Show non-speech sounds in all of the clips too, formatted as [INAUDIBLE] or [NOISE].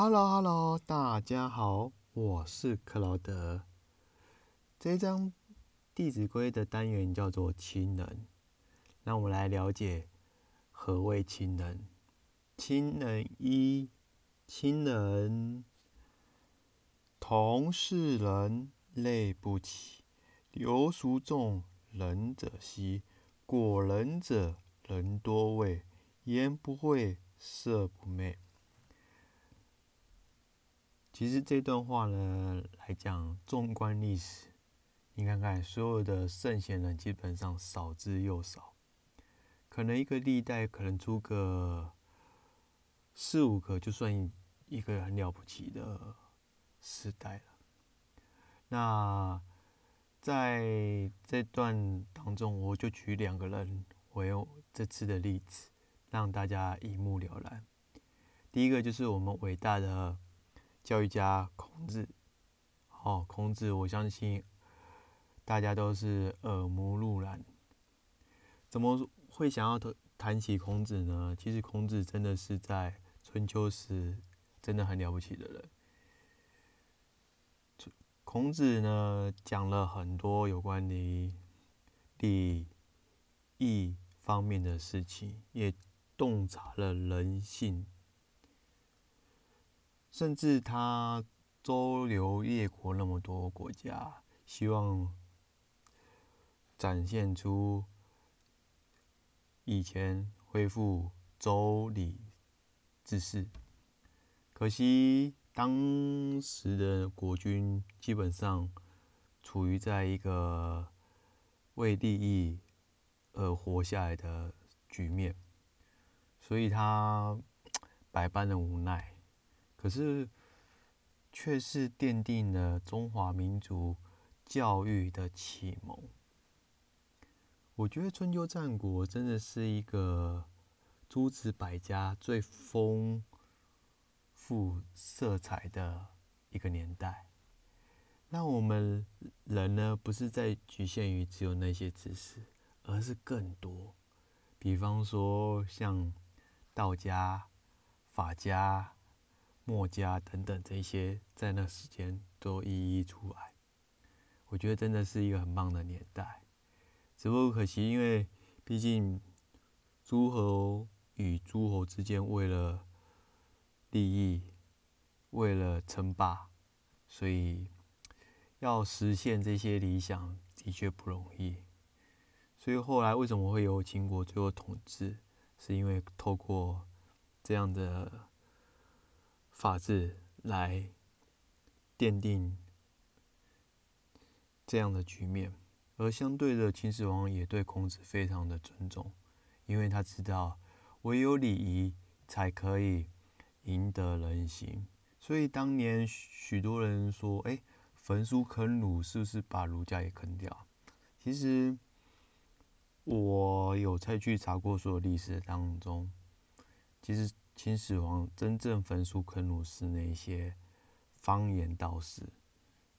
Hello，Hello，大家好，我是克劳德。这张《弟子规》的单元叫做“亲人”，让我们来了解何谓亲人。亲人一，亲人，同是人，类不齐。流俗众，仁者稀。果仁者，人多畏。言不讳，色不昧。其实这段话呢，来讲纵观历史，你看看所有的圣贤人，基本上少之又少。可能一个历代可能出个四五个，就算一个很了不起的时代了。那在这段当中，我就举两个人为这次的例子，让大家一目了然。第一个就是我们伟大的。教育家孔子，哦，孔子，我相信大家都是耳目入然。怎么会想要谈谈起孔子呢？其实孔子真的是在春秋时真的很了不起的人。孔子呢讲了很多有关于礼义方面的事情，也洞察了人性。甚至他周游列国那么多国家，希望展现出以前恢复周礼之势。可惜当时的国君基本上处于在一个为利益而活下来的局面，所以他 [TSK] 百般的无奈。可是，却是奠定了中华民族教育的启蒙。我觉得春秋战国真的是一个诸子百家最丰富色彩的一个年代。那我们人呢，不是在局限于只有那些知识，而是更多。比方说，像道家、法家。墨家等等这些，在那时间都一一出来，我觉得真的是一个很棒的年代。只不过可惜，因为毕竟诸侯与诸侯之间为了利益、为了称霸，所以要实现这些理想的确不容易。所以后来为什么会有秦国最后统治，是因为透过这样的。法治来奠定这样的局面，而相对的，秦始皇也对孔子非常的尊重，因为他知道唯有礼仪才可以赢得人心。所以当年许多人说：“哎，焚书坑儒是不是把儒家也坑掉？”其实我有再去查过所有历史当中，其实。秦始皇真正焚书坑儒是那些方言道士，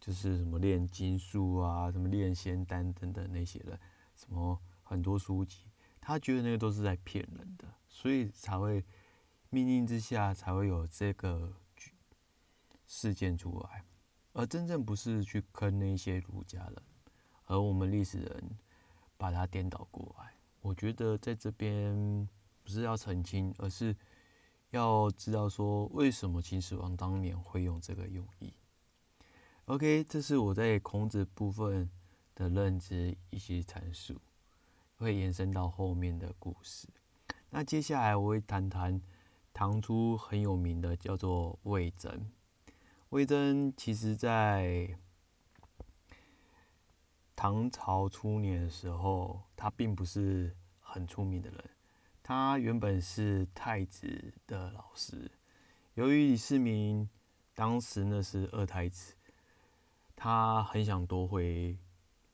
就是什么炼金术啊、什么炼仙丹等等那些人，什么很多书籍，他觉得那个都是在骗人的，所以才会命令之下才会有这个事件出来，而真正不是去坑那些儒家人，而我们历史人把它颠倒过来。我觉得在这边不是要澄清，而是。要知道说为什么秦始皇当年会用这个用意。OK，这是我在孔子部分的认知以及阐述，会延伸到后面的故事。那接下来我会谈谈唐初很有名的叫做魏征。魏征其实在唐朝初年的时候，他并不是很出名的人。他原本是太子的老师，由于李世民当时呢是二太子，他很想夺回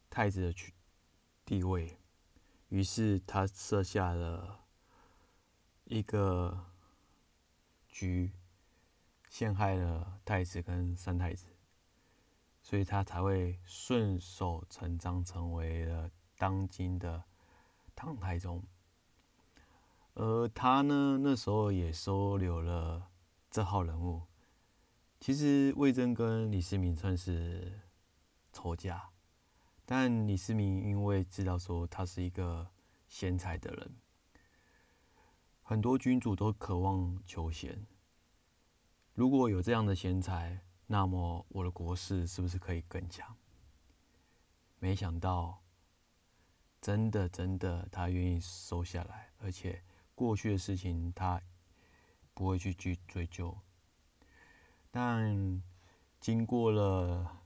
太子的地地位，于是他设下了一个局，陷害了太子跟三太子，所以他才会顺手成章成为了当今的唐太宗。而他呢，那时候也收留了这号人物，其实魏征跟李世民算是仇家，但李世民因为知道说他是一个贤才的人，很多君主都渴望求贤。如果有这样的贤才，那么我的国势是不是可以更强？没想到，真的真的，他愿意收下来，而且过去的事情他不会去去追究。但经过了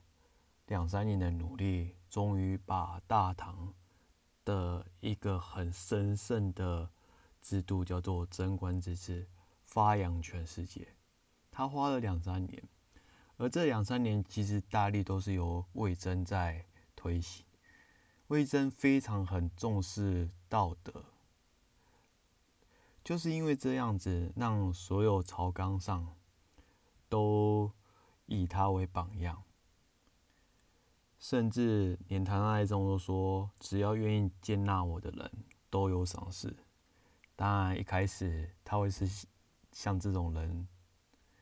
两三年的努力，终于把大唐的一个很神圣的制度叫做贞观之治发扬全世界。他花了两三年。而这两三年，其实大力都是由魏征在推行。魏征非常很重视道德，就是因为这样子，让所有朝纲上都以他为榜样，甚至连唐太宗都说，只要愿意接纳我的人，都有赏识。当然，一开始他会是像这种人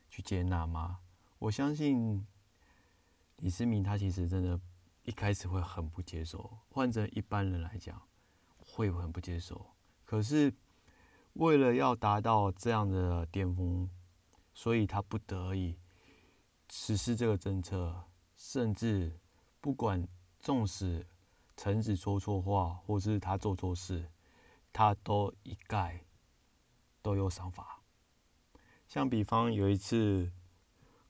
去接纳吗？我相信李世民他其实真的，一开始会很不接受。换成一般人来讲，会很不接受。可是为了要达到这样的巅峰，所以他不得已实施这个政策。甚至不管纵使臣子说错话，或是他做错事，他都一概都有赏罚。像比方有一次。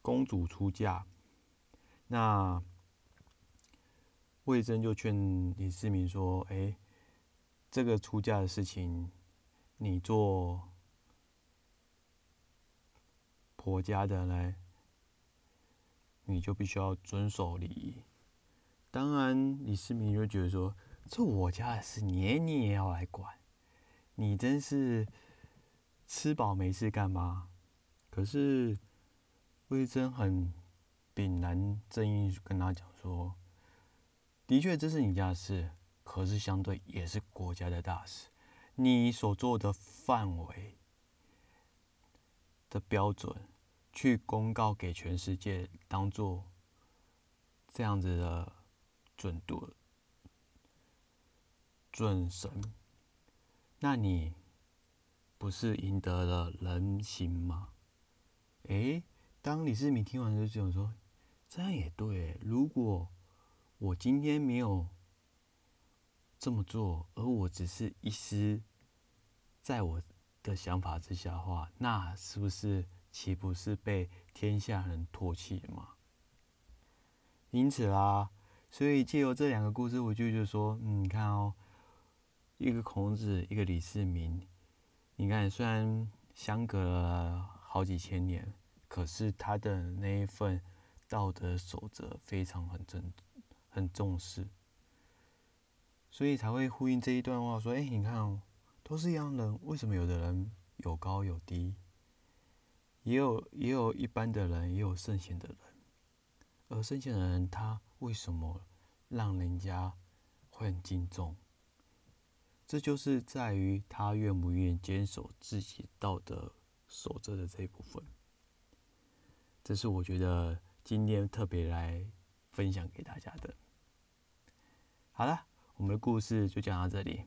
公主出嫁，那魏征就劝李世民说：“哎，这个出嫁的事情，你做婆家的呢，你就必须要遵守礼仪。当然，李世民就觉得说，这我家的事，你你也要来管，你真是吃饱没事干吗？可是。”魏征很炳然正义跟他讲说：“的确，这是你家的事，可是相对也是国家的大事。你所做的范围的标准，去公告给全世界，当做这样子的准度、准神，那你不是赢得了人心吗？”诶。当李世民听完就讲说：“这样也对。如果我今天没有这么做，而我只是一丝在我的想法之下的话，那是不是岂不是被天下人唾弃了吗？因此啦，所以借由这两个故事，我就觉得说，嗯，你看哦，一个孔子，一个李世民，你看虽然相隔了好几千年。”可是他的那一份道德守则非常很重很重视，所以才会呼应这一段话说：“哎，你看哦，都是一样人，为什么有的人有高有低，也有也有一般的人，也有圣贤的人，而圣贤的人他为什么让人家会很敬重？这就是在于他愿不愿意坚守自己道德守则的这一部分。”这是我觉得今天特别来分享给大家的。好了，我们的故事就讲到这里。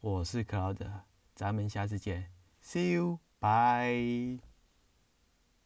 我是克劳德，咱们下次见，See you，bye。